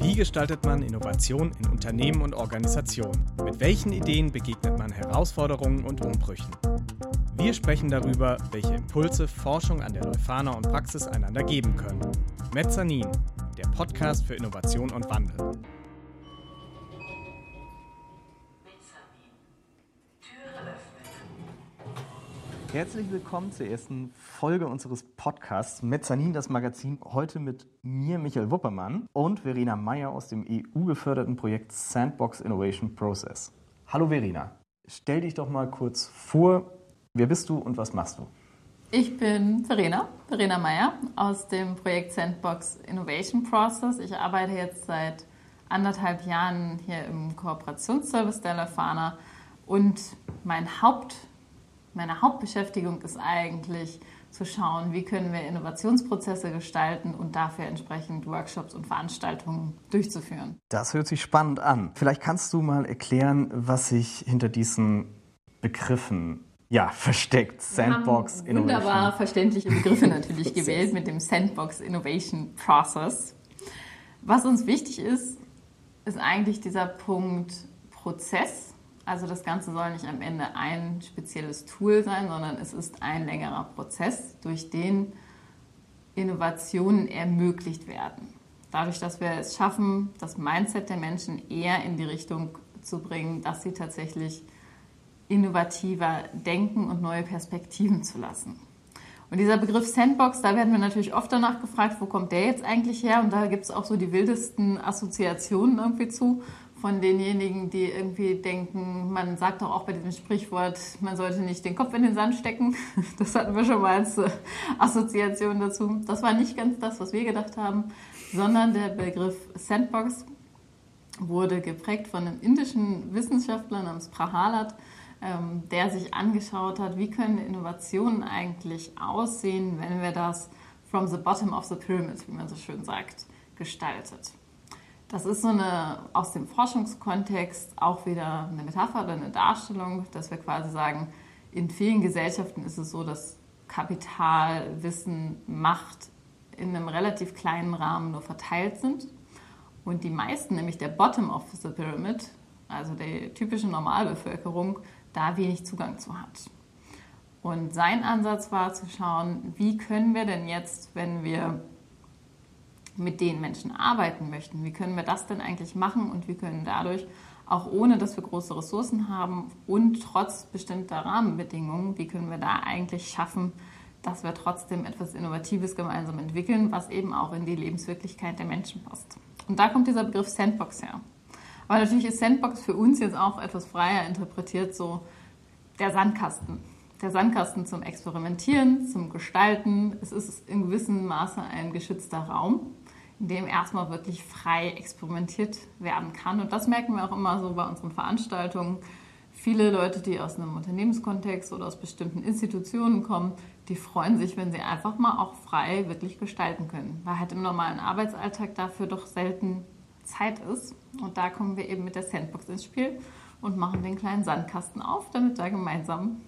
Wie gestaltet man Innovation in Unternehmen und Organisationen? Mit welchen Ideen begegnet man Herausforderungen und Umbrüchen? Wir sprechen darüber, welche Impulse Forschung an der Leuphana und Praxis einander geben können. Mezzanin, der Podcast für Innovation und Wandel. Herzlich willkommen zur ersten Folge unseres Podcasts Mezzanin, das Magazin. Heute mit mir, Michael Wuppermann, und Verena Meyer aus dem EU-geförderten Projekt Sandbox Innovation Process. Hallo Verena, stell dich doch mal kurz vor. Wer bist du und was machst du? Ich bin Verena, Verena Meyer aus dem Projekt Sandbox Innovation Process. Ich arbeite jetzt seit anderthalb Jahren hier im Kooperationsservice der Lefana und mein Haupt meine Hauptbeschäftigung ist eigentlich zu schauen, wie können wir Innovationsprozesse gestalten und dafür entsprechend Workshops und Veranstaltungen durchzuführen. Das hört sich spannend an. Vielleicht kannst du mal erklären, was sich hinter diesen Begriffen ja, versteckt. Sandbox Innovation. Wunderbar verständliche Begriffe natürlich gewählt mit dem Sandbox Innovation Process. Was uns wichtig ist, ist eigentlich dieser Punkt Prozess also das Ganze soll nicht am Ende ein spezielles Tool sein, sondern es ist ein längerer Prozess, durch den Innovationen ermöglicht werden. Dadurch, dass wir es schaffen, das Mindset der Menschen eher in die Richtung zu bringen, dass sie tatsächlich innovativer denken und neue Perspektiven zu lassen. Und dieser Begriff Sandbox, da werden wir natürlich oft danach gefragt, wo kommt der jetzt eigentlich her? Und da gibt es auch so die wildesten Assoziationen irgendwie zu von denjenigen, die irgendwie denken, man sagt doch auch bei diesem Sprichwort, man sollte nicht den Kopf in den Sand stecken. Das hatten wir schon mal als äh, Assoziation dazu. Das war nicht ganz das, was wir gedacht haben, sondern der Begriff Sandbox wurde geprägt von einem indischen Wissenschaftler namens Prahalat, ähm, der sich angeschaut hat, wie können Innovationen eigentlich aussehen, wenn wir das from the bottom of the pyramid, wie man so schön sagt, gestaltet. Das ist so eine aus dem Forschungskontext auch wieder eine Metapher oder eine Darstellung, dass wir quasi sagen, in vielen Gesellschaften ist es so, dass Kapital, Wissen, Macht in einem relativ kleinen Rahmen nur verteilt sind. Und die meisten, nämlich der Bottom of the Pyramid, also die typische Normalbevölkerung, da wenig Zugang zu hat. Und sein Ansatz war zu schauen, wie können wir denn jetzt, wenn wir mit den Menschen arbeiten möchten. Wie können wir das denn eigentlich machen und wie können dadurch, auch ohne dass wir große Ressourcen haben und trotz bestimmter Rahmenbedingungen, wie können wir da eigentlich schaffen, dass wir trotzdem etwas Innovatives gemeinsam entwickeln, was eben auch in die Lebenswirklichkeit der Menschen passt. Und da kommt dieser Begriff Sandbox her. Aber natürlich ist Sandbox für uns jetzt auch etwas freier interpretiert, so der Sandkasten. Der Sandkasten zum Experimentieren, zum Gestalten. Es ist in gewissem Maße ein geschützter Raum dem erstmal wirklich frei experimentiert werden kann. Und das merken wir auch immer so bei unseren Veranstaltungen. Viele Leute, die aus einem Unternehmenskontext oder aus bestimmten Institutionen kommen, die freuen sich, wenn sie einfach mal auch frei wirklich gestalten können, weil halt im normalen Arbeitsalltag dafür doch selten Zeit ist. Und da kommen wir eben mit der Sandbox ins Spiel und machen den kleinen Sandkasten auf, damit da gemeinsam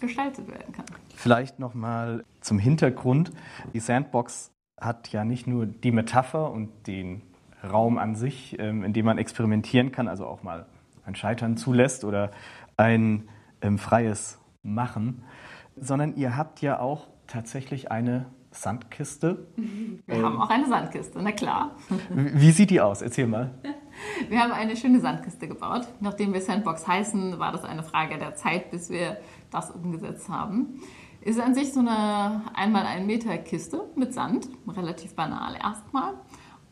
gestaltet werden kann. Vielleicht noch mal zum Hintergrund. Die Sandbox hat ja nicht nur die Metapher und den Raum an sich, ähm, in dem man experimentieren kann, also auch mal ein Scheitern zulässt oder ein ähm, freies Machen, sondern ihr habt ja auch tatsächlich eine Sandkiste. Wir ähm, haben auch eine Sandkiste, na klar. Wie sieht die aus? Erzähl mal. Wir haben eine schöne Sandkiste gebaut. Nachdem wir Sandbox heißen, war das eine Frage der Zeit, bis wir das umgesetzt haben. Ist an sich so eine einmal ein Meter Kiste mit Sand, relativ banal erstmal.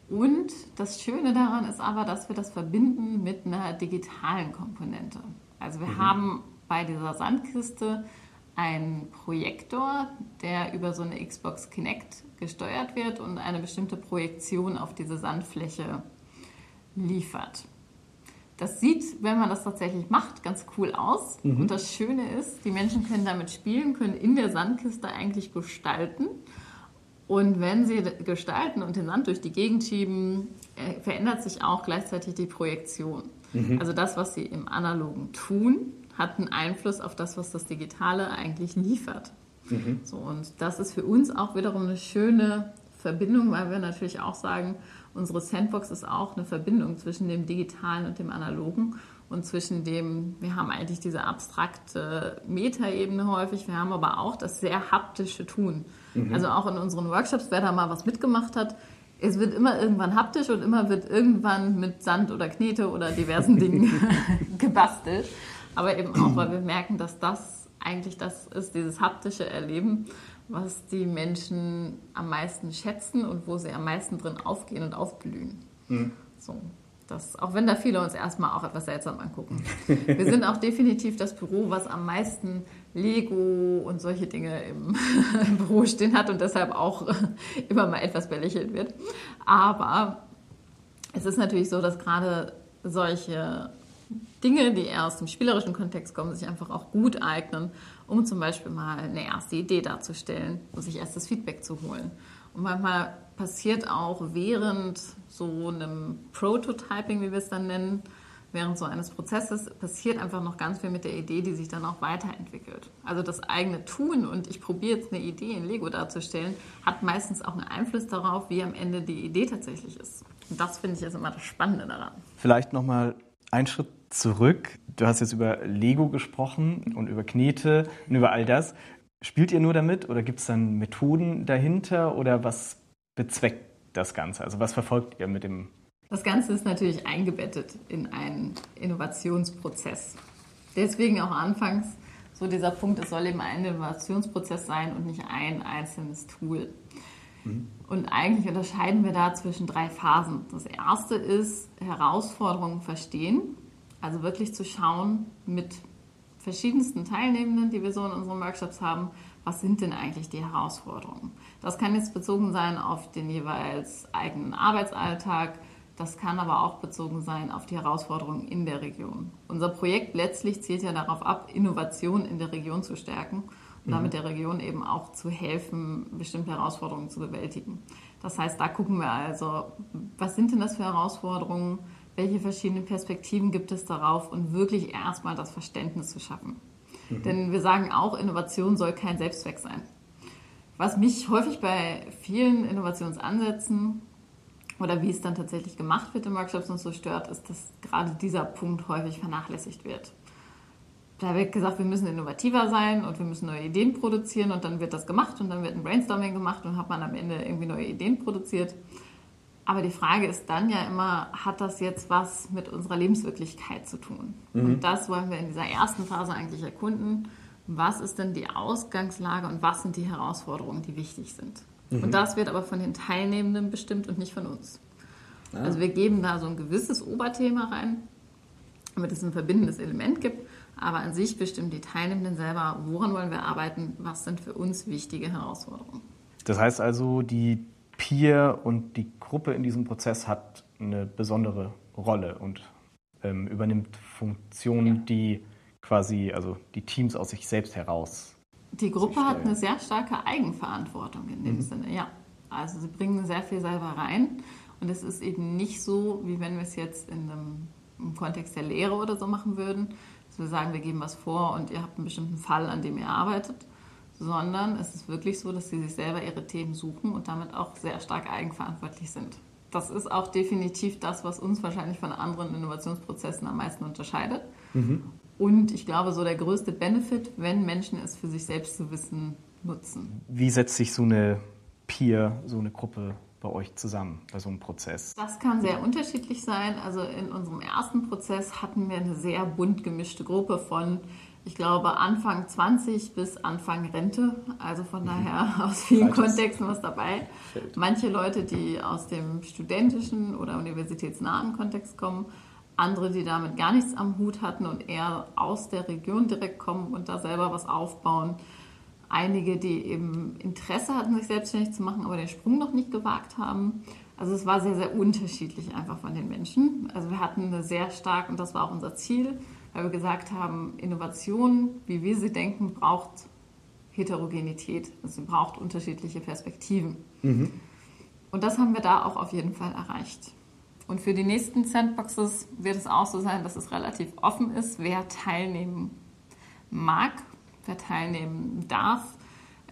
Und das Schöne daran ist aber, dass wir das verbinden mit einer digitalen Komponente. Also wir mhm. haben bei dieser Sandkiste einen Projektor, der über so eine Xbox Kinect gesteuert wird und eine bestimmte Projektion auf diese Sandfläche liefert. Das sieht, wenn man das tatsächlich macht, ganz cool aus. Mhm. Und das Schöne ist, die Menschen können damit spielen, können in der Sandkiste eigentlich gestalten. Und wenn sie gestalten und den Sand durch die Gegend schieben, äh, verändert sich auch gleichzeitig die Projektion. Mhm. Also das, was sie im Analogen tun, hat einen Einfluss auf das, was das Digitale eigentlich liefert. Mhm. So, und das ist für uns auch wiederum eine schöne Verbindung, weil wir natürlich auch sagen, unsere Sandbox ist auch eine Verbindung zwischen dem Digitalen und dem Analogen und zwischen dem, wir haben eigentlich diese abstrakte Metaebene häufig, wir haben aber auch das sehr haptische Tun. Mhm. Also auch in unseren Workshops, wer da mal was mitgemacht hat, es wird immer irgendwann haptisch und immer wird irgendwann mit Sand oder Knete oder diversen Dingen gebastelt. Aber eben auch, weil wir merken, dass das eigentlich das ist, dieses haptische Erleben, was die Menschen am meisten schätzen und wo sie am meisten drin aufgehen und aufblühen. Mhm. So. Das, auch wenn da viele uns erstmal auch etwas seltsam angucken. Wir sind auch definitiv das Büro, was am meisten Lego und solche Dinge im, im Büro stehen hat und deshalb auch immer mal etwas belächelt wird. Aber es ist natürlich so, dass gerade solche Dinge, die eher aus dem spielerischen Kontext kommen, sich einfach auch gut eignen, um zum Beispiel mal eine erste Idee darzustellen und sich erstes Feedback zu holen. Und manchmal passiert auch während so einem Prototyping, wie wir es dann nennen, während so eines Prozesses passiert einfach noch ganz viel mit der Idee, die sich dann auch weiterentwickelt. Also das eigene Tun und ich probiere jetzt eine Idee in Lego darzustellen, hat meistens auch einen Einfluss darauf, wie am Ende die Idee tatsächlich ist. Und das finde ich ist immer das Spannende daran. Vielleicht nochmal einen Schritt zurück. Du hast jetzt über Lego gesprochen und über Knete und über all das. Spielt ihr nur damit oder gibt es dann Methoden dahinter oder was bezweckt das Ganze? Also was verfolgt ihr mit dem? Das Ganze ist natürlich eingebettet in einen Innovationsprozess. Deswegen auch anfangs so dieser Punkt, es soll eben ein Innovationsprozess sein und nicht ein einzelnes Tool. Mhm. Und eigentlich unterscheiden wir da zwischen drei Phasen. Das erste ist Herausforderungen verstehen, also wirklich zu schauen mit verschiedensten Teilnehmenden, die wir so in unseren Workshops haben, was sind denn eigentlich die Herausforderungen? Das kann jetzt bezogen sein auf den jeweils eigenen Arbeitsalltag, das kann aber auch bezogen sein auf die Herausforderungen in der Region. Unser Projekt letztlich zielt ja darauf ab, Innovation in der Region zu stärken und damit mhm. der Region eben auch zu helfen, bestimmte Herausforderungen zu bewältigen. Das heißt, da gucken wir also, was sind denn das für Herausforderungen? Welche verschiedenen Perspektiven gibt es darauf und wirklich erstmal das Verständnis zu schaffen. Mhm. Denn wir sagen auch, Innovation soll kein Selbstzweck sein. Was mich häufig bei vielen Innovationsansätzen oder wie es dann tatsächlich gemacht wird in Workshops und so stört, ist, dass gerade dieser Punkt häufig vernachlässigt wird. Da wird gesagt, wir müssen innovativer sein und wir müssen neue Ideen produzieren und dann wird das gemacht und dann wird ein Brainstorming gemacht und hat man am Ende irgendwie neue Ideen produziert. Aber die Frage ist dann ja immer, hat das jetzt was mit unserer Lebenswirklichkeit zu tun? Mhm. Und das wollen wir in dieser ersten Phase eigentlich erkunden. Was ist denn die Ausgangslage und was sind die Herausforderungen, die wichtig sind? Mhm. Und das wird aber von den Teilnehmenden bestimmt und nicht von uns. Ah. Also wir geben da so ein gewisses Oberthema rein, damit es ein verbindendes Element gibt. Aber an sich bestimmen die Teilnehmenden selber, woran wollen wir arbeiten, was sind für uns wichtige Herausforderungen. Das heißt also, die Peer und die Gruppe in diesem Prozess hat eine besondere Rolle und ähm, übernimmt Funktionen, ja. die quasi, also die Teams aus sich selbst heraus. Die Gruppe hat eine sehr starke Eigenverantwortung in dem mhm. Sinne, ja. Also sie bringen sehr viel selber rein und es ist eben nicht so, wie wenn wir es jetzt in einem, im Kontext der Lehre oder so machen würden, dass wir sagen, wir geben was vor und ihr habt einen bestimmten Fall, an dem ihr arbeitet, sondern es ist wirklich so, dass sie sich selber ihre Themen suchen und damit auch sehr stark eigenverantwortlich sind. Das ist auch definitiv das, was uns wahrscheinlich von anderen Innovationsprozessen am meisten unterscheidet. Mhm. Und ich glaube, so der größte Benefit, wenn Menschen es für sich selbst zu wissen nutzen. Wie setzt sich so eine Peer, so eine Gruppe bei euch zusammen, bei so einem Prozess? Das kann sehr unterschiedlich sein. Also in unserem ersten Prozess hatten wir eine sehr bunt gemischte Gruppe von ich glaube, Anfang 20 bis Anfang Rente. Also von mhm. daher aus vielen Falsches. Kontexten was dabei. Fällt. Manche Leute, die aus dem studentischen oder universitätsnahen Kontext kommen, andere, die damit gar nichts am Hut hatten und eher aus der Region direkt kommen und da selber was aufbauen. Einige, die eben Interesse hatten, sich selbstständig zu machen, aber den Sprung noch nicht gewagt haben. Also es war sehr, sehr unterschiedlich einfach von den Menschen. Also wir hatten eine sehr stark, und das war auch unser Ziel, weil wir gesagt haben, Innovation, wie wir sie denken, braucht Heterogenität. Also sie braucht unterschiedliche Perspektiven. Mhm. Und das haben wir da auch auf jeden Fall erreicht. Und für die nächsten Sandboxes wird es auch so sein, dass es relativ offen ist, wer teilnehmen mag, wer teilnehmen darf,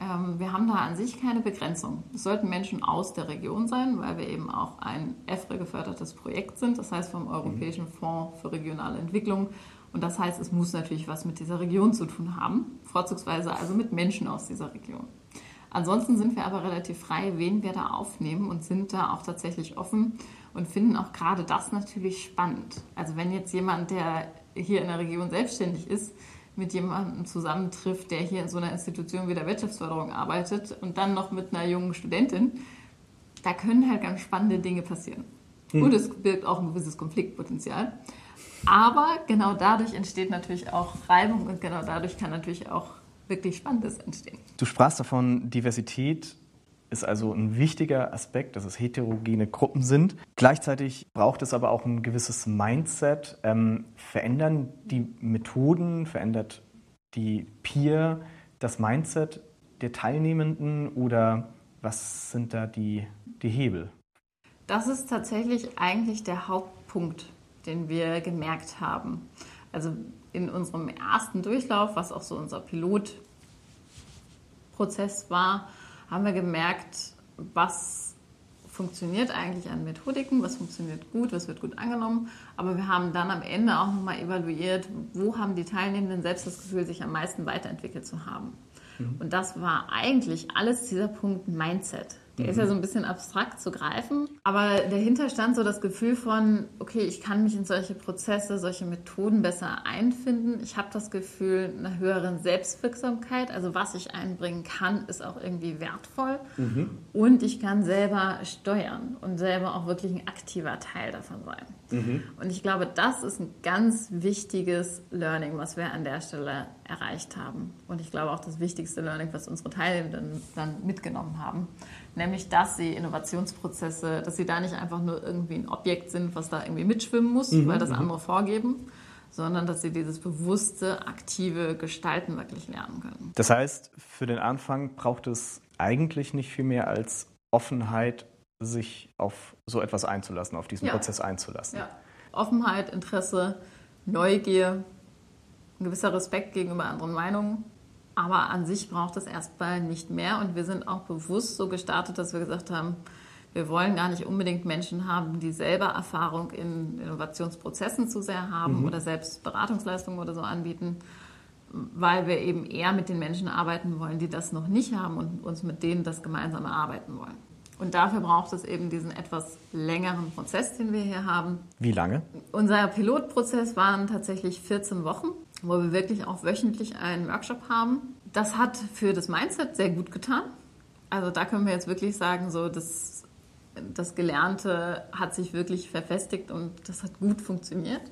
Ähm, wir haben da an sich keine Begrenzung. Es sollten Menschen aus der Region sein, weil wir eben auch ein EFRE-gefördertes Projekt sind, das heißt vom Europäischen Fonds für regionale Entwicklung. Und das heißt, es muss natürlich was mit dieser Region zu tun haben, vorzugsweise also mit Menschen aus dieser Region. Ansonsten sind wir aber relativ frei, wen wir da aufnehmen und sind da auch tatsächlich offen und finden auch gerade das natürlich spannend. Also wenn jetzt jemand, der hier in der Region selbstständig ist, mit jemandem zusammentrifft, der hier in so einer Institution wie der Wirtschaftsförderung arbeitet und dann noch mit einer jungen Studentin, da können halt ganz spannende Dinge passieren. Mhm. Und es birgt auch ein gewisses Konfliktpotenzial. Aber genau dadurch entsteht natürlich auch Reibung und genau dadurch kann natürlich auch wirklich Spannendes entstehen. Du sprachst davon, Diversität ist also ein wichtiger Aspekt, dass es heterogene Gruppen sind. Gleichzeitig braucht es aber auch ein gewisses Mindset. Ähm, verändern die Methoden, verändert die Peer das Mindset der Teilnehmenden oder was sind da die, die Hebel? Das ist tatsächlich eigentlich der Hauptpunkt, den wir gemerkt haben. Also in unserem ersten Durchlauf, was auch so unser Pilotprozess war, haben wir gemerkt, was funktioniert eigentlich an Methodiken, was funktioniert gut, was wird gut angenommen. Aber wir haben dann am Ende auch nochmal evaluiert, wo haben die Teilnehmenden selbst das Gefühl, sich am meisten weiterentwickelt zu haben. Mhm. Und das war eigentlich alles dieser Punkt Mindset. Der mhm. ist ja mhm. so ein bisschen abstrakt zu greifen, aber dahinter stand so das Gefühl von, okay, ich kann mich in solche Prozesse, solche Methoden besser einfinden. Ich habe das Gefühl einer höheren Selbstwirksamkeit, also was ich einbringen kann, ist auch irgendwie wertvoll mhm. und ich kann selber steuern und selber auch wirklich ein aktiver Teil davon sein. Mhm. Und ich glaube, das ist ein ganz wichtiges Learning, was wir an der Stelle erreicht haben. Und ich glaube auch das wichtigste Learning, was unsere Teilnehmenden dann mitgenommen haben nämlich dass sie Innovationsprozesse, dass sie da nicht einfach nur irgendwie ein Objekt sind, was da irgendwie mitschwimmen muss, mhm, weil das mhm. andere vorgeben, sondern dass sie dieses bewusste, aktive Gestalten wirklich lernen können. Das heißt, für den Anfang braucht es eigentlich nicht viel mehr als Offenheit, sich auf so etwas einzulassen, auf diesen ja. Prozess einzulassen. Ja. Offenheit, Interesse, Neugier, ein gewisser Respekt gegenüber anderen Meinungen aber an sich braucht es erstmal nicht mehr. Und wir sind auch bewusst so gestartet, dass wir gesagt haben, wir wollen gar nicht unbedingt Menschen haben, die selber Erfahrung in Innovationsprozessen zu sehr haben mhm. oder selbst Beratungsleistungen oder so anbieten, weil wir eben eher mit den Menschen arbeiten wollen, die das noch nicht haben und uns mit denen das gemeinsam erarbeiten wollen. Und dafür braucht es eben diesen etwas längeren Prozess, den wir hier haben. Wie lange? Unser Pilotprozess waren tatsächlich 14 Wochen wo wir wirklich auch wöchentlich einen Workshop haben. Das hat für das Mindset sehr gut getan. Also da können wir jetzt wirklich sagen, so das, das Gelernte hat sich wirklich verfestigt und das hat gut funktioniert.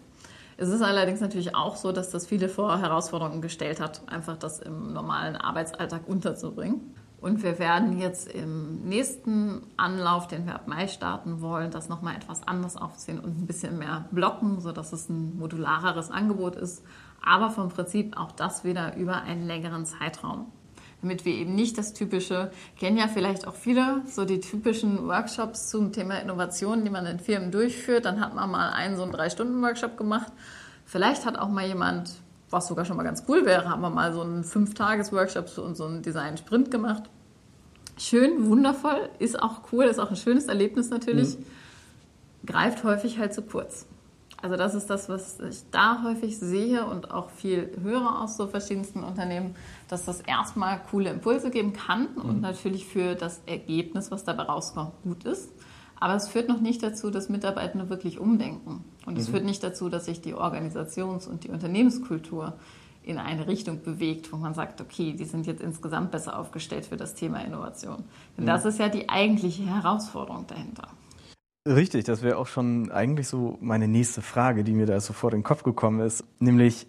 Es ist allerdings natürlich auch so, dass das viele vor Herausforderungen gestellt hat, einfach das im normalen Arbeitsalltag unterzubringen. Und wir werden jetzt im nächsten Anlauf, den wir ab Mai starten wollen, das nochmal etwas anders aufziehen und ein bisschen mehr blocken, sodass es ein modulareres Angebot ist, aber vom Prinzip auch das wieder über einen längeren Zeitraum. Damit wir eben nicht das typische, kennen ja vielleicht auch viele, so die typischen Workshops zum Thema Innovation, die man in Firmen durchführt. Dann hat man mal einen so einen Drei-Stunden-Workshop gemacht. Vielleicht hat auch mal jemand, was sogar schon mal ganz cool wäre, haben wir mal so einen Fünf-Tages-Workshop und so einen Design-Sprint gemacht. Schön, wundervoll, ist auch cool, ist auch ein schönes Erlebnis natürlich. Mhm. Greift häufig halt zu kurz. Also das ist das, was ich da häufig sehe und auch viel höre aus so verschiedensten Unternehmen, dass das erstmal coole Impulse geben kann mhm. und natürlich für das Ergebnis, was dabei rauskommt, gut ist. Aber es führt noch nicht dazu, dass Mitarbeitende wirklich umdenken. Und es mhm. führt nicht dazu, dass sich die Organisations- und die Unternehmenskultur in eine Richtung bewegt, wo man sagt, okay, die sind jetzt insgesamt besser aufgestellt für das Thema Innovation. Denn mhm. das ist ja die eigentliche Herausforderung dahinter. Richtig, das wäre auch schon eigentlich so meine nächste Frage, die mir da sofort in den Kopf gekommen ist, nämlich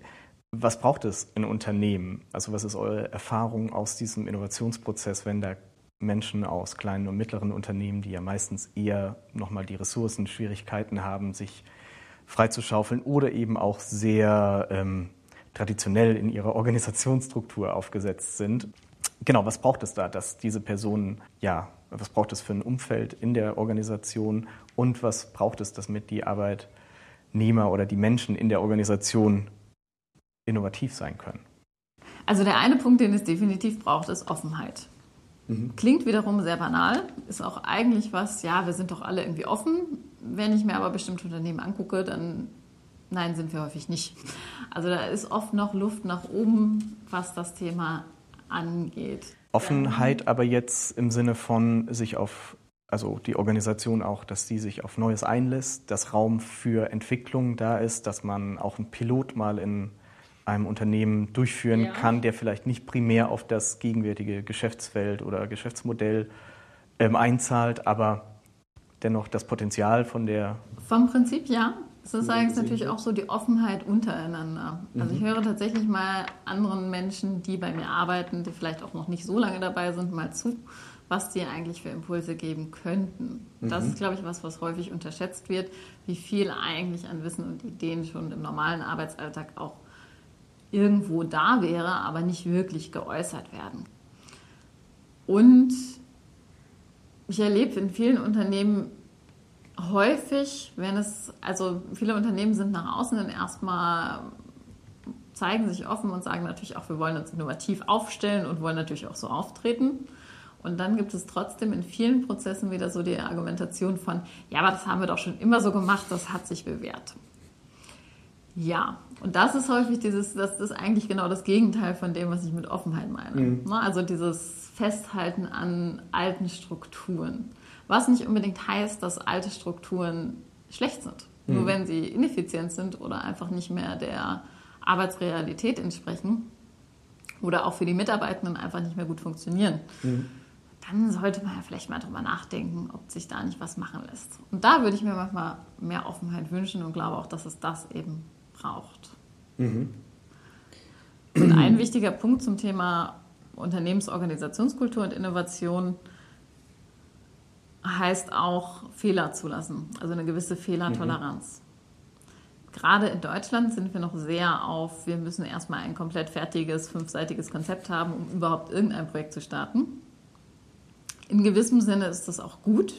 was braucht es in Unternehmen? Also was ist eure Erfahrung aus diesem Innovationsprozess, wenn da Menschen aus kleinen und mittleren Unternehmen, die ja meistens eher nochmal die Ressourcen, Schwierigkeiten haben, sich freizuschaufeln oder eben auch sehr ähm, traditionell in ihrer Organisationsstruktur aufgesetzt sind. Genau, was braucht es da, dass diese Personen, ja, was braucht es für ein Umfeld in der Organisation und was braucht es, damit die Arbeitnehmer oder die Menschen in der Organisation innovativ sein können? Also der eine Punkt, den es definitiv braucht, ist Offenheit. Mhm. Klingt wiederum sehr banal, ist auch eigentlich was, ja, wir sind doch alle irgendwie offen. Wenn ich mir aber bestimmte Unternehmen angucke, dann nein, sind wir häufig nicht. Also da ist oft noch Luft nach oben, was das Thema angeht. Offenheit aber jetzt im Sinne von sich auf, also die Organisation auch, dass sie sich auf Neues einlässt, dass Raum für Entwicklung da ist, dass man auch einen Pilot mal in einem Unternehmen durchführen ja. kann, der vielleicht nicht primär auf das gegenwärtige Geschäftsfeld oder Geschäftsmodell ähm, einzahlt, aber dennoch das Potenzial von der. Vom Prinzip ja. Es ist eigentlich natürlich auch so die Offenheit untereinander. Also ich mhm. höre tatsächlich mal anderen Menschen, die bei mir arbeiten, die vielleicht auch noch nicht so lange dabei sind, mal zu, was die eigentlich für Impulse geben könnten. Das mhm. ist, glaube ich, was, was häufig unterschätzt wird, wie viel eigentlich an Wissen und Ideen schon im normalen Arbeitsalltag auch irgendwo da wäre, aber nicht wirklich geäußert werden. Und ich erlebe in vielen Unternehmen häufig, wenn es, also viele Unternehmen sind nach außen dann erstmal, zeigen sich offen und sagen natürlich auch, wir wollen uns innovativ aufstellen und wollen natürlich auch so auftreten. Und dann gibt es trotzdem in vielen Prozessen wieder so die Argumentation von, ja, aber das haben wir doch schon immer so gemacht, das hat sich bewährt. Ja, und das ist häufig dieses, das ist eigentlich genau das Gegenteil von dem, was ich mit Offenheit meine. Mhm. Ne, also dieses Festhalten an alten Strukturen. Was nicht unbedingt heißt, dass alte Strukturen schlecht sind. Mhm. Nur wenn sie ineffizient sind oder einfach nicht mehr der Arbeitsrealität entsprechen oder auch für die Mitarbeitenden einfach nicht mehr gut funktionieren. Mhm dann sollte man ja vielleicht mal drüber nachdenken, ob sich da nicht was machen lässt. Und da würde ich mir manchmal mehr Offenheit wünschen und glaube auch, dass es das eben braucht. Mhm. Und ein wichtiger Punkt zum Thema Unternehmensorganisationskultur und Innovation heißt auch Fehler zulassen, also eine gewisse Fehlertoleranz. Mhm. Gerade in Deutschland sind wir noch sehr auf, wir müssen erstmal ein komplett fertiges, fünfseitiges Konzept haben, um überhaupt irgendein Projekt zu starten. In gewissem Sinne ist das auch gut,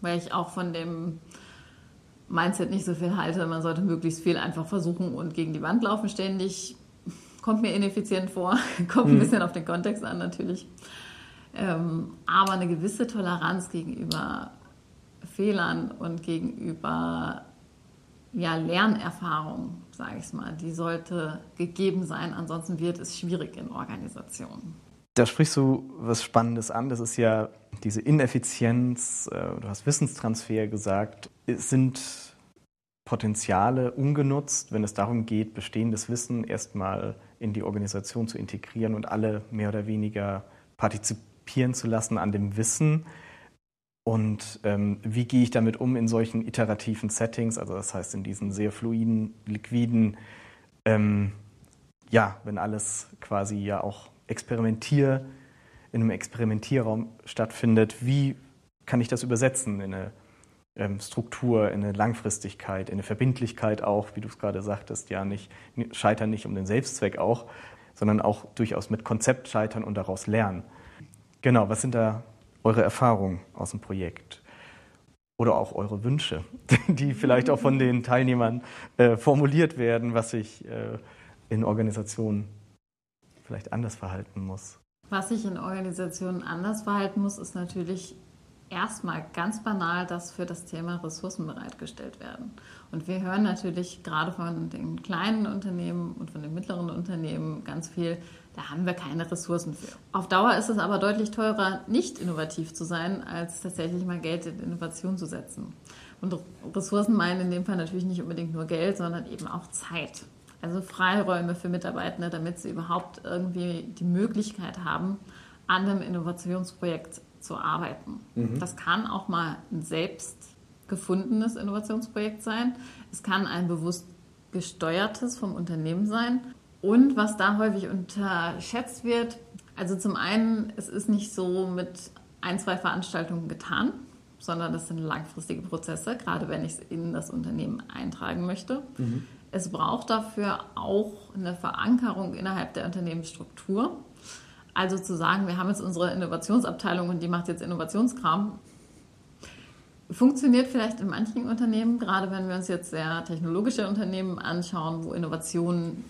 weil ich auch von dem Mindset nicht so viel halte. Man sollte möglichst viel einfach versuchen und gegen die Wand laufen ständig. Kommt mir ineffizient vor, kommt ein mhm. bisschen auf den Kontext an natürlich. Ähm, aber eine gewisse Toleranz gegenüber Fehlern und gegenüber ja, Lernerfahrung, sage ich mal, die sollte gegeben sein. Ansonsten wird es schwierig in Organisationen. Da sprichst du was Spannendes an. Das ist ja diese Ineffizienz, äh, du hast Wissenstransfer gesagt. Sind Potenziale ungenutzt, wenn es darum geht, bestehendes Wissen erstmal in die Organisation zu integrieren und alle mehr oder weniger partizipieren zu lassen an dem Wissen? Und ähm, wie gehe ich damit um in solchen iterativen Settings, also das heißt in diesen sehr fluiden, liquiden, ähm, ja, wenn alles quasi ja auch Experimentier, in einem Experimentierraum stattfindet, wie kann ich das übersetzen in eine ähm, Struktur, in eine Langfristigkeit, in eine Verbindlichkeit auch, wie du es gerade sagtest, ja nicht scheitern nicht um den Selbstzweck auch, sondern auch durchaus mit Konzept scheitern und daraus lernen. Genau, was sind da eure Erfahrungen aus dem Projekt? Oder auch eure Wünsche, die vielleicht auch von den Teilnehmern äh, formuliert werden, was sich äh, in Organisationen vielleicht anders verhalten muss? Was sich in Organisationen anders verhalten muss, ist natürlich erstmal ganz banal, dass für das Thema Ressourcen bereitgestellt werden. Und wir hören natürlich gerade von den kleinen Unternehmen und von den mittleren Unternehmen ganz viel, da haben wir keine Ressourcen für. Auf Dauer ist es aber deutlich teurer, nicht innovativ zu sein, als tatsächlich mal Geld in Innovation zu setzen. Und Ressourcen meinen in dem Fall natürlich nicht unbedingt nur Geld, sondern eben auch Zeit. Also Freiräume für Mitarbeitende, damit sie überhaupt irgendwie die Möglichkeit haben, an einem Innovationsprojekt zu arbeiten. Mhm. Das kann auch mal ein selbst gefundenes Innovationsprojekt sein. Es kann ein bewusst gesteuertes vom Unternehmen sein. Und was da häufig unterschätzt wird, also zum einen, es ist nicht so mit ein, zwei Veranstaltungen getan, sondern das sind langfristige Prozesse, gerade wenn ich es in das Unternehmen eintragen möchte. Mhm. Es braucht dafür auch eine Verankerung innerhalb der Unternehmensstruktur. Also zu sagen, wir haben jetzt unsere Innovationsabteilung und die macht jetzt Innovationskram, funktioniert vielleicht in manchen Unternehmen, gerade wenn wir uns jetzt sehr technologische Unternehmen anschauen, wo Innovation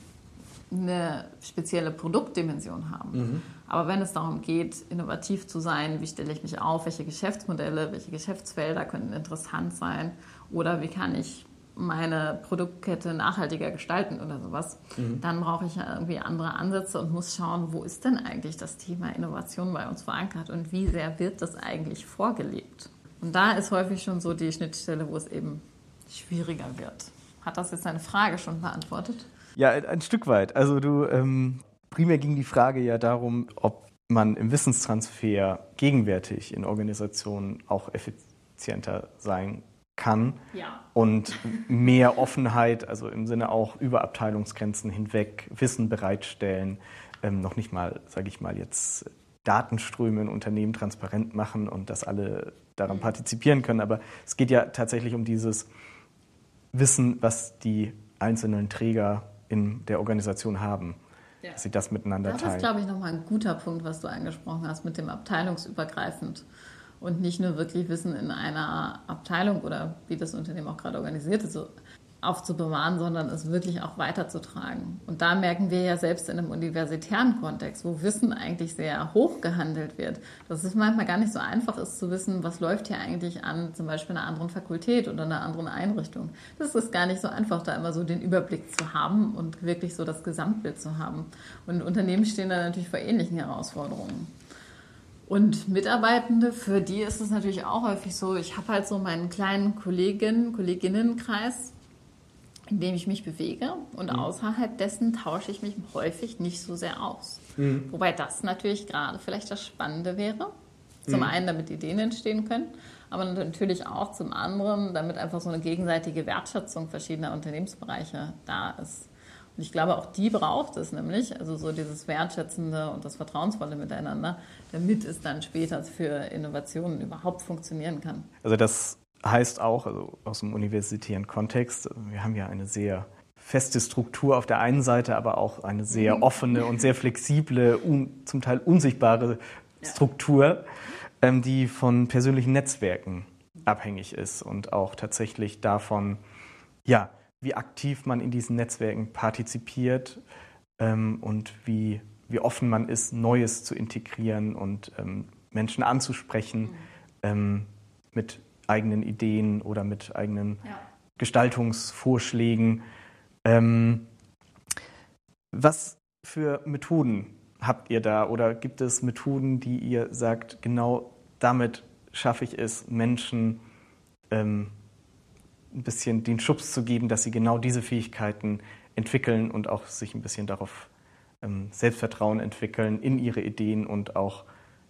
eine spezielle Produktdimension haben. Mhm. Aber wenn es darum geht, innovativ zu sein, wie stelle ich mich auf, welche Geschäftsmodelle, welche Geschäftsfelder könnten interessant sein oder wie kann ich meine Produktkette nachhaltiger gestalten oder sowas, mhm. dann brauche ich ja irgendwie andere Ansätze und muss schauen, wo ist denn eigentlich das Thema Innovation bei uns verankert und wie sehr wird das eigentlich vorgelebt. Und da ist häufig schon so die Schnittstelle, wo es eben schwieriger wird. Hat das jetzt deine Frage schon beantwortet? Ja, ein Stück weit. Also du, ähm, primär ging die Frage ja darum, ob man im Wissenstransfer gegenwärtig in Organisationen auch effizienter sein kann ja. und mehr Offenheit, also im Sinne auch über Abteilungsgrenzen hinweg Wissen bereitstellen, ähm, noch nicht mal, sage ich mal, jetzt Datenströme in Unternehmen transparent machen und dass alle daran mhm. partizipieren können. Aber es geht ja tatsächlich um dieses Wissen, was die einzelnen Träger in der Organisation haben. Ja. Dass sie das miteinander das teilen. Das ist, glaube ich, nochmal ein guter Punkt, was du angesprochen hast mit dem abteilungsübergreifend und nicht nur wirklich Wissen in einer Abteilung oder wie das Unternehmen auch gerade organisiert ist, so aufzubewahren, sondern es wirklich auch weiterzutragen. Und da merken wir ja selbst in einem universitären Kontext, wo Wissen eigentlich sehr hoch gehandelt wird, dass es manchmal gar nicht so einfach ist zu wissen, was läuft hier eigentlich an zum Beispiel einer anderen Fakultät oder einer anderen Einrichtung. Das ist gar nicht so einfach, da immer so den Überblick zu haben und wirklich so das Gesamtbild zu haben. Und Unternehmen stehen da natürlich vor ähnlichen Herausforderungen. Und Mitarbeitende, für die ist es natürlich auch häufig so, ich habe halt so meinen kleinen Kolleginnen, Kolleginnenkreis, in dem ich mich bewege und mhm. außerhalb dessen tausche ich mich häufig nicht so sehr aus. Mhm. Wobei das natürlich gerade vielleicht das Spannende wäre. Zum mhm. einen, damit Ideen entstehen können, aber natürlich auch zum anderen, damit einfach so eine gegenseitige Wertschätzung verschiedener Unternehmensbereiche da ist. Und ich glaube, auch die braucht es nämlich, also so dieses Wertschätzende und das Vertrauensvolle Miteinander, damit es dann später für Innovationen überhaupt funktionieren kann. Also das heißt auch, also aus dem universitären Kontext, wir haben ja eine sehr feste Struktur auf der einen Seite, aber auch eine sehr mhm. offene und sehr flexible, un, zum Teil unsichtbare Struktur, ähm, die von persönlichen Netzwerken abhängig ist und auch tatsächlich davon, ja, wie aktiv man in diesen Netzwerken partizipiert ähm, und wie, wie offen man ist, Neues zu integrieren und ähm, Menschen anzusprechen mhm. ähm, mit eigenen Ideen oder mit eigenen ja. Gestaltungsvorschlägen. Ähm, was für Methoden habt ihr da oder gibt es Methoden, die ihr sagt, genau damit schaffe ich es, Menschen ähm, ein bisschen den Schubs zu geben, dass sie genau diese Fähigkeiten entwickeln und auch sich ein bisschen darauf ähm, Selbstvertrauen entwickeln in ihre Ideen und auch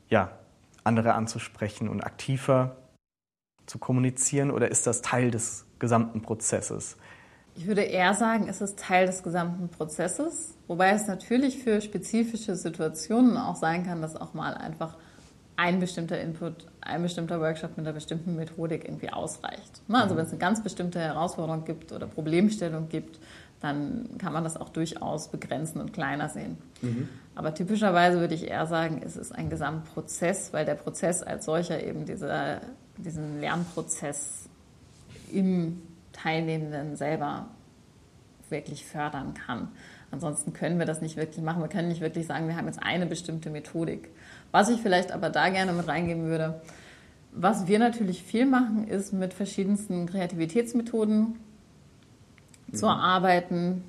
ja, andere anzusprechen und aktiver zu kommunizieren oder ist das Teil des gesamten Prozesses? Ich würde eher sagen, es ist Teil des gesamten Prozesses, wobei es natürlich für spezifische Situationen auch sein kann, dass auch mal einfach ein bestimmter Input, ein bestimmter Workshop mit einer bestimmten Methodik irgendwie ausreicht. Ne, also mhm. wenn es eine ganz bestimmte Herausforderung gibt oder Problemstellung gibt, dann kann man das auch durchaus begrenzen und kleiner sehen. Mhm. Aber typischerweise würde ich eher sagen, es ist ein Gesamtprozess, weil der Prozess als solcher eben dieser, diesen Lernprozess im Teilnehmenden selber wirklich fördern kann. Ansonsten können wir das nicht wirklich machen. Wir können nicht wirklich sagen, wir haben jetzt eine bestimmte Methodik. Was ich vielleicht aber da gerne mit reingeben würde, was wir natürlich viel machen, ist mit verschiedensten Kreativitätsmethoden mhm. zu arbeiten.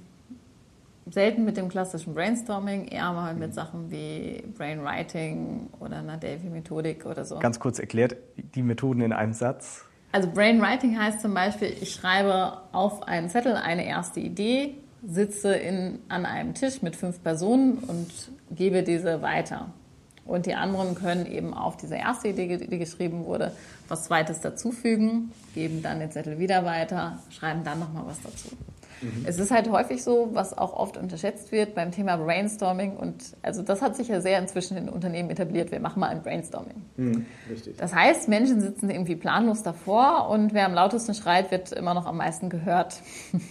Selten mit dem klassischen Brainstorming, eher mal mit Sachen wie Brainwriting oder einer Delphi-Methodik oder so. Ganz kurz erklärt, die Methoden in einem Satz. Also Brainwriting heißt zum Beispiel, ich schreibe auf einen Zettel eine erste Idee, sitze in, an einem Tisch mit fünf Personen und gebe diese weiter. Und die anderen können eben auf diese erste Idee, die geschrieben wurde, was Zweites dazufügen, geben dann den Zettel wieder weiter, schreiben dann nochmal was dazu. Mhm. Es ist halt häufig so, was auch oft unterschätzt wird beim Thema Brainstorming. Und also das hat sich ja sehr inzwischen in Unternehmen etabliert. Wir machen mal ein Brainstorming. Mhm, das heißt, Menschen sitzen irgendwie planlos davor und wer am lautesten schreit, wird immer noch am meisten gehört.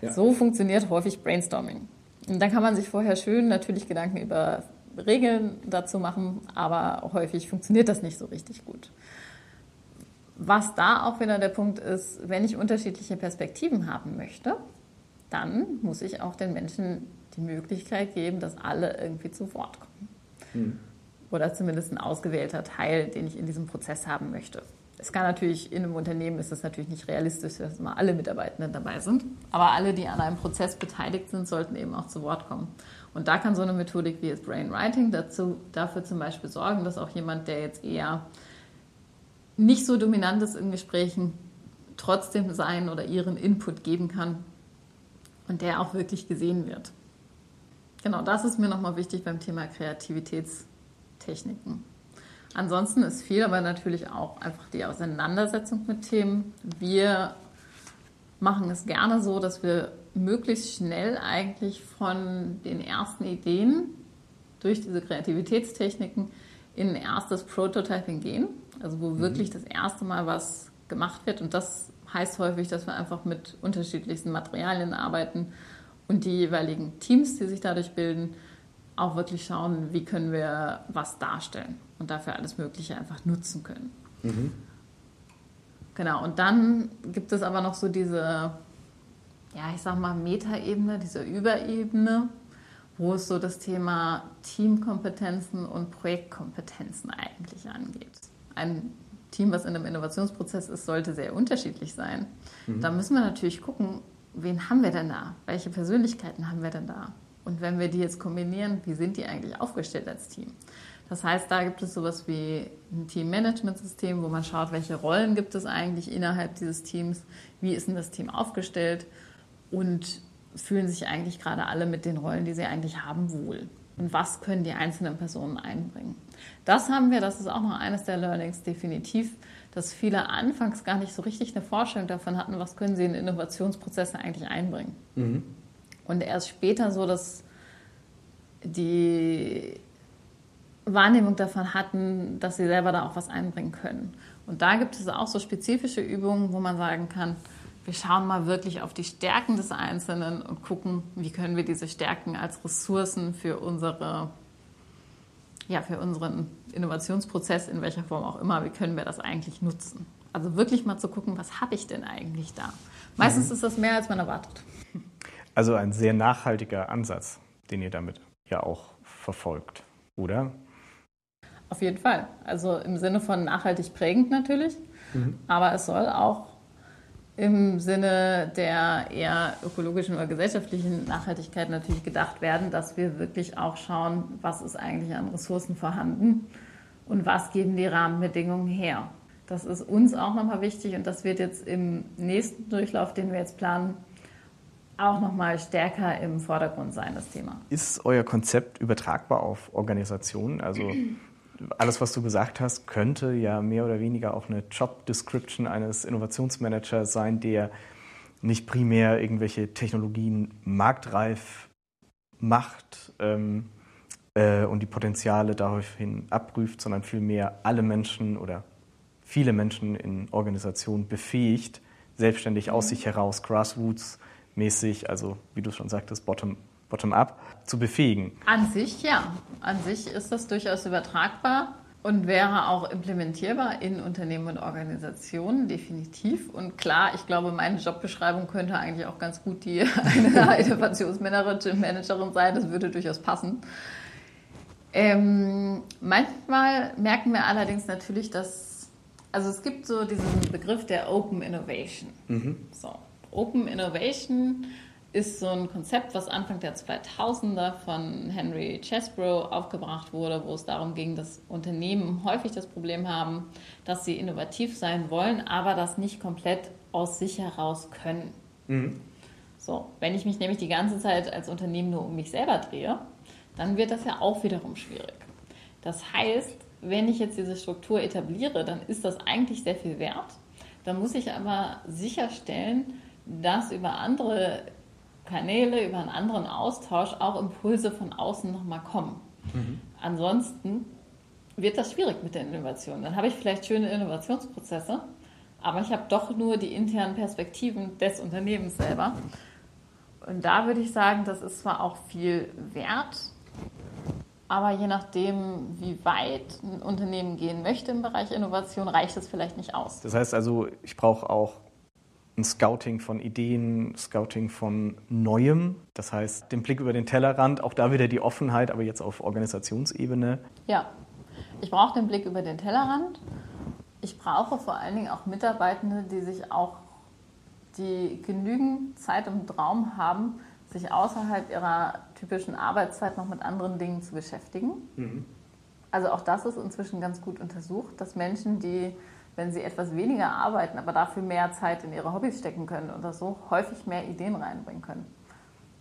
Ja. So funktioniert häufig Brainstorming. Und dann kann man sich vorher schön natürlich Gedanken über Regeln dazu machen, aber häufig funktioniert das nicht so richtig gut. Was da auch wieder der Punkt ist, wenn ich unterschiedliche Perspektiven haben möchte, dann muss ich auch den Menschen die Möglichkeit geben, dass alle irgendwie zu Wort kommen. Hm. Oder zumindest ein ausgewählter Teil, den ich in diesem Prozess haben möchte. Es kann natürlich, in einem Unternehmen ist es natürlich nicht realistisch, dass immer alle Mitarbeitenden dabei sind. Aber alle, die an einem Prozess beteiligt sind, sollten eben auch zu Wort kommen. Und da kann so eine Methodik wie das Brainwriting dazu, dafür zum Beispiel sorgen, dass auch jemand, der jetzt eher nicht so dominant ist in Gesprächen, trotzdem seinen oder ihren Input geben kann und der auch wirklich gesehen wird. Genau, das ist mir nochmal wichtig beim Thema Kreativitätstechniken. Ansonsten ist viel aber natürlich auch einfach die Auseinandersetzung mit Themen. Wir machen es gerne so, dass wir möglichst schnell eigentlich von den ersten Ideen durch diese Kreativitätstechniken in ein erstes Prototyping gehen. Also wo mhm. wirklich das erste Mal was gemacht wird. Und das heißt häufig, dass wir einfach mit unterschiedlichsten Materialien arbeiten und die jeweiligen Teams, die sich dadurch bilden, auch wirklich schauen, wie können wir was darstellen und dafür alles Mögliche einfach nutzen können. Mhm. Genau, und dann gibt es aber noch so diese, ja, ich sag mal, Metaebene, diese Überebene, wo es so das Thema Teamkompetenzen und Projektkompetenzen eigentlich angeht. Ein Team, was in einem Innovationsprozess ist, sollte sehr unterschiedlich sein. Mhm. Da müssen wir natürlich gucken, wen haben wir denn da? Welche Persönlichkeiten haben wir denn da? Und wenn wir die jetzt kombinieren, wie sind die eigentlich aufgestellt als Team? Das heißt, da gibt es sowas wie ein Teammanagementsystem, wo man schaut, welche Rollen gibt es eigentlich innerhalb dieses Teams, wie ist denn das Team aufgestellt und fühlen sich eigentlich gerade alle mit den Rollen, die sie eigentlich haben, wohl. Und was können die einzelnen Personen einbringen? Das haben wir, das ist auch noch eines der Learnings definitiv, dass viele anfangs gar nicht so richtig eine Vorstellung davon hatten, was können sie in Innovationsprozesse eigentlich einbringen. Mhm. Und erst später so, dass die Wahrnehmung davon hatten, dass sie selber da auch was einbringen können. Und da gibt es auch so spezifische Übungen, wo man sagen kann, wir schauen mal wirklich auf die Stärken des Einzelnen und gucken, wie können wir diese Stärken als Ressourcen für unsere ja, für unseren Innovationsprozess, in welcher Form auch immer, wie können wir das eigentlich nutzen? Also wirklich mal zu gucken, was habe ich denn eigentlich da? Meistens mhm. ist das mehr, als man erwartet. Also ein sehr nachhaltiger Ansatz, den ihr damit ja auch verfolgt, oder? Auf jeden Fall. Also im Sinne von nachhaltig prägend natürlich. Mhm. Aber es soll auch im Sinne der eher ökologischen oder gesellschaftlichen Nachhaltigkeit natürlich gedacht werden, dass wir wirklich auch schauen, was ist eigentlich an Ressourcen vorhanden und was geben die Rahmenbedingungen her. Das ist uns auch nochmal wichtig und das wird jetzt im nächsten Durchlauf, den wir jetzt planen, auch nochmal stärker im Vordergrund sein, das Thema. Ist euer Konzept übertragbar auf Organisationen? Also alles, was du gesagt hast, könnte ja mehr oder weniger auch eine Job Description eines Innovationsmanagers sein, der nicht primär irgendwelche Technologien marktreif macht ähm, äh, und die Potenziale daraufhin abprüft, sondern vielmehr alle Menschen oder viele Menschen in Organisationen befähigt, selbstständig aus mhm. sich heraus, grassroots-mäßig, also wie du schon sagtest, bottom bottom-up, zu befähigen. An sich ja. An sich ist das durchaus übertragbar und wäre auch implementierbar in Unternehmen und Organisationen, definitiv. Und klar, ich glaube, meine Jobbeschreibung könnte eigentlich auch ganz gut die einer Innovationsmanagerin Managerin sein. Das würde durchaus passen. Ähm, manchmal merken wir allerdings natürlich, dass, also es gibt so diesen Begriff der Open Innovation. Mhm. So, Open Innovation ist so ein Konzept, was Anfang der 2000er von Henry Chesbrough aufgebracht wurde, wo es darum ging, dass Unternehmen häufig das Problem haben, dass sie innovativ sein wollen, aber das nicht komplett aus sich heraus können. Mhm. So, wenn ich mich nämlich die ganze Zeit als Unternehmen nur um mich selber drehe, dann wird das ja auch wiederum schwierig. Das heißt, wenn ich jetzt diese Struktur etabliere, dann ist das eigentlich sehr viel wert. Dann muss ich aber sicherstellen, dass über andere Kanäle, über einen anderen Austausch auch Impulse von außen nochmal kommen. Mhm. Ansonsten wird das schwierig mit der Innovation. Dann habe ich vielleicht schöne Innovationsprozesse, aber ich habe doch nur die internen Perspektiven des Unternehmens selber. Und da würde ich sagen, das ist zwar auch viel wert, aber je nachdem, wie weit ein Unternehmen gehen möchte im Bereich Innovation, reicht es vielleicht nicht aus. Das heißt also, ich brauche auch ein Scouting von Ideen, Scouting von Neuem. Das heißt, den Blick über den Tellerrand, auch da wieder die Offenheit, aber jetzt auf Organisationsebene. Ja, ich brauche den Blick über den Tellerrand. Ich brauche vor allen Dingen auch Mitarbeitende, die sich auch die genügend Zeit und Raum haben, sich außerhalb ihrer typischen Arbeitszeit noch mit anderen Dingen zu beschäftigen. Mhm. Also auch das ist inzwischen ganz gut untersucht, dass Menschen, die, wenn sie etwas weniger arbeiten, aber dafür mehr Zeit in ihre Hobbys stecken können oder so, häufig mehr Ideen reinbringen können.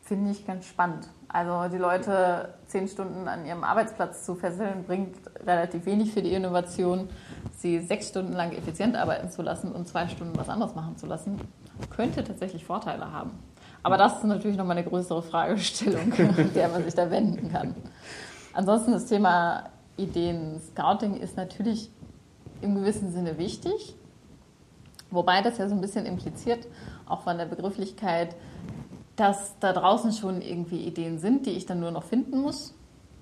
Finde ich ganz spannend. Also die Leute zehn Stunden an ihrem Arbeitsplatz zu fesseln, bringt relativ wenig für die Innovation. Sie sechs Stunden lang effizient arbeiten zu lassen und zwei Stunden was anderes machen zu lassen, könnte tatsächlich Vorteile haben. Aber das ist natürlich nochmal eine größere Fragestellung, der man sich da wenden kann. Ansonsten das Thema Ideen-Scouting ist natürlich im gewissen Sinne wichtig, wobei das ja so ein bisschen impliziert, auch von der Begrifflichkeit, dass da draußen schon irgendwie Ideen sind, die ich dann nur noch finden muss.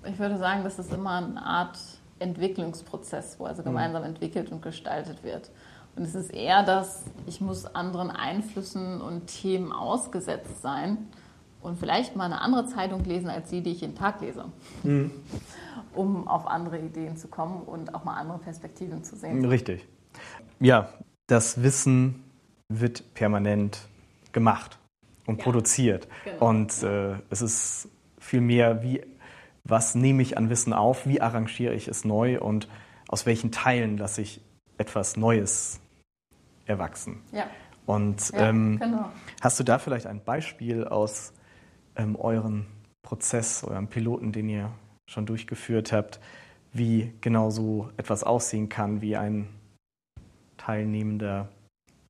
Ich würde sagen, das ist immer eine Art Entwicklungsprozess, wo also mhm. gemeinsam entwickelt und gestaltet wird. Und es ist eher das, ich muss anderen Einflüssen und Themen ausgesetzt sein und vielleicht mal eine andere Zeitung lesen als die, die ich jeden Tag lese, mhm. um auf andere Ideen zu kommen und auch mal andere Perspektiven zu sehen. Richtig. Ja, das Wissen wird permanent gemacht und ja. produziert. Genau. Und äh, es ist viel mehr, wie, was nehme ich an Wissen auf, wie arrangiere ich es neu und aus welchen Teilen lasse ich etwas Neues erwachsen. Ja. Und ja, ähm, genau. hast du da vielleicht ein Beispiel aus ähm, euren Prozess, eurem Piloten, den ihr schon durchgeführt habt, wie genau so etwas aussehen kann, wie ein Teilnehmender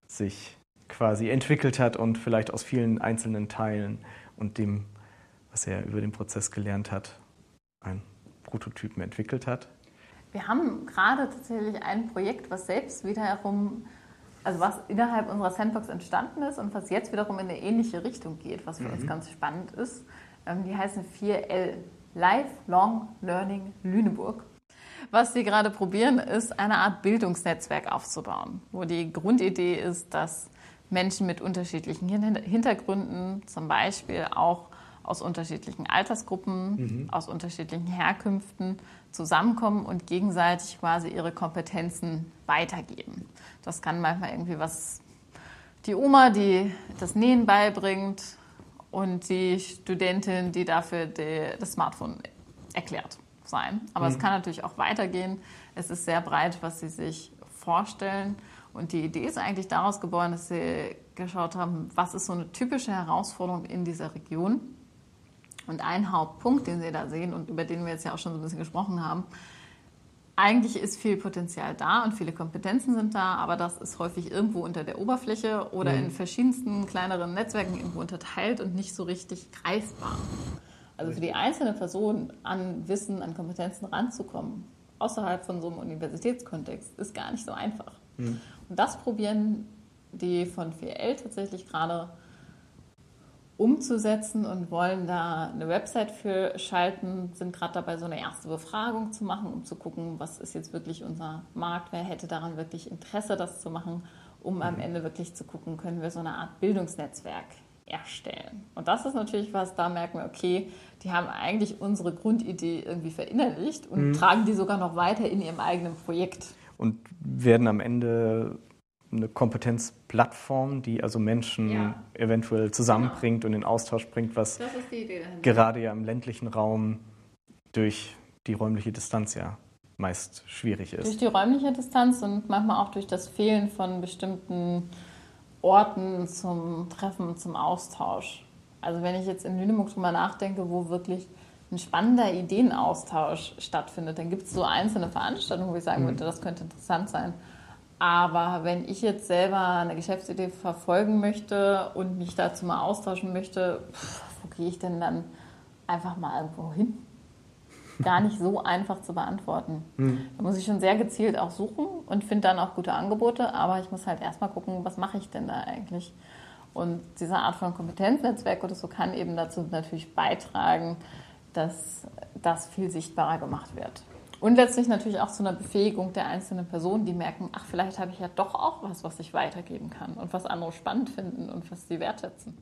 sich quasi entwickelt hat und vielleicht aus vielen einzelnen Teilen und dem, was er über den Prozess gelernt hat, einen Prototypen entwickelt hat? Wir haben gerade tatsächlich ein Projekt, was selbst wiederum also was innerhalb unserer Sandbox entstanden ist und was jetzt wiederum in eine ähnliche Richtung geht, was für mhm. uns ganz spannend ist. Ähm, die heißen 4L, Lifelong Learning Lüneburg. Was wir gerade probieren, ist eine Art Bildungsnetzwerk aufzubauen, wo die Grundidee ist, dass Menschen mit unterschiedlichen Hintergründen, zum Beispiel auch aus unterschiedlichen Altersgruppen, mhm. aus unterschiedlichen Herkünften zusammenkommen und gegenseitig quasi ihre Kompetenzen weitergeben. Das kann manchmal irgendwie was die Oma, die das Nähen beibringt und die Studentin, die dafür die, das Smartphone erklärt sein. Aber mhm. es kann natürlich auch weitergehen. Es ist sehr breit, was sie sich vorstellen. Und die Idee ist eigentlich daraus geboren, dass sie geschaut haben, was ist so eine typische Herausforderung in dieser Region und ein Hauptpunkt, den Sie da sehen und über den wir jetzt ja auch schon so ein bisschen gesprochen haben, eigentlich ist viel Potenzial da und viele Kompetenzen sind da, aber das ist häufig irgendwo unter der Oberfläche oder mhm. in verschiedensten kleineren Netzwerken irgendwo unterteilt und nicht so richtig greifbar. Also für die einzelne Person an Wissen, an Kompetenzen ranzukommen, außerhalb von so einem Universitätskontext, ist gar nicht so einfach. Mhm. Und das probieren die von 4L tatsächlich gerade umzusetzen und wollen da eine Website für schalten, sind gerade dabei, so eine erste Befragung zu machen, um zu gucken, was ist jetzt wirklich unser Markt, wer hätte daran wirklich Interesse, das zu machen, um am Ende wirklich zu gucken, können wir so eine Art Bildungsnetzwerk erstellen. Und das ist natürlich was, da merken wir, okay, die haben eigentlich unsere Grundidee irgendwie verinnerlicht und mhm. tragen die sogar noch weiter in ihrem eigenen Projekt. Und werden am Ende eine Kompetenzplattform, die also Menschen ja. eventuell zusammenbringt genau. und in Austausch bringt, was gerade ja im ländlichen Raum durch die räumliche Distanz ja meist schwierig ist. Durch die räumliche Distanz und manchmal auch durch das Fehlen von bestimmten Orten zum Treffen, zum Austausch. Also wenn ich jetzt in Lüneburg drüber nachdenke, wo wirklich ein spannender Ideenaustausch stattfindet, dann gibt es so einzelne Veranstaltungen, wo ich sagen mhm. würde, das könnte interessant sein. Aber wenn ich jetzt selber eine Geschäftsidee verfolgen möchte und mich dazu mal austauschen möchte, pff, wo gehe ich denn dann einfach mal irgendwo hin? Gar nicht so einfach zu beantworten. Mhm. Da muss ich schon sehr gezielt auch suchen und finde dann auch gute Angebote, aber ich muss halt erstmal gucken, was mache ich denn da eigentlich? Und diese Art von Kompetenznetzwerk oder so kann eben dazu natürlich beitragen, dass das viel sichtbarer gemacht wird. Und letztlich natürlich auch zu einer Befähigung der einzelnen Personen, die merken, ach, vielleicht habe ich ja doch auch was, was ich weitergeben kann und was andere spannend finden und was sie wertschätzen.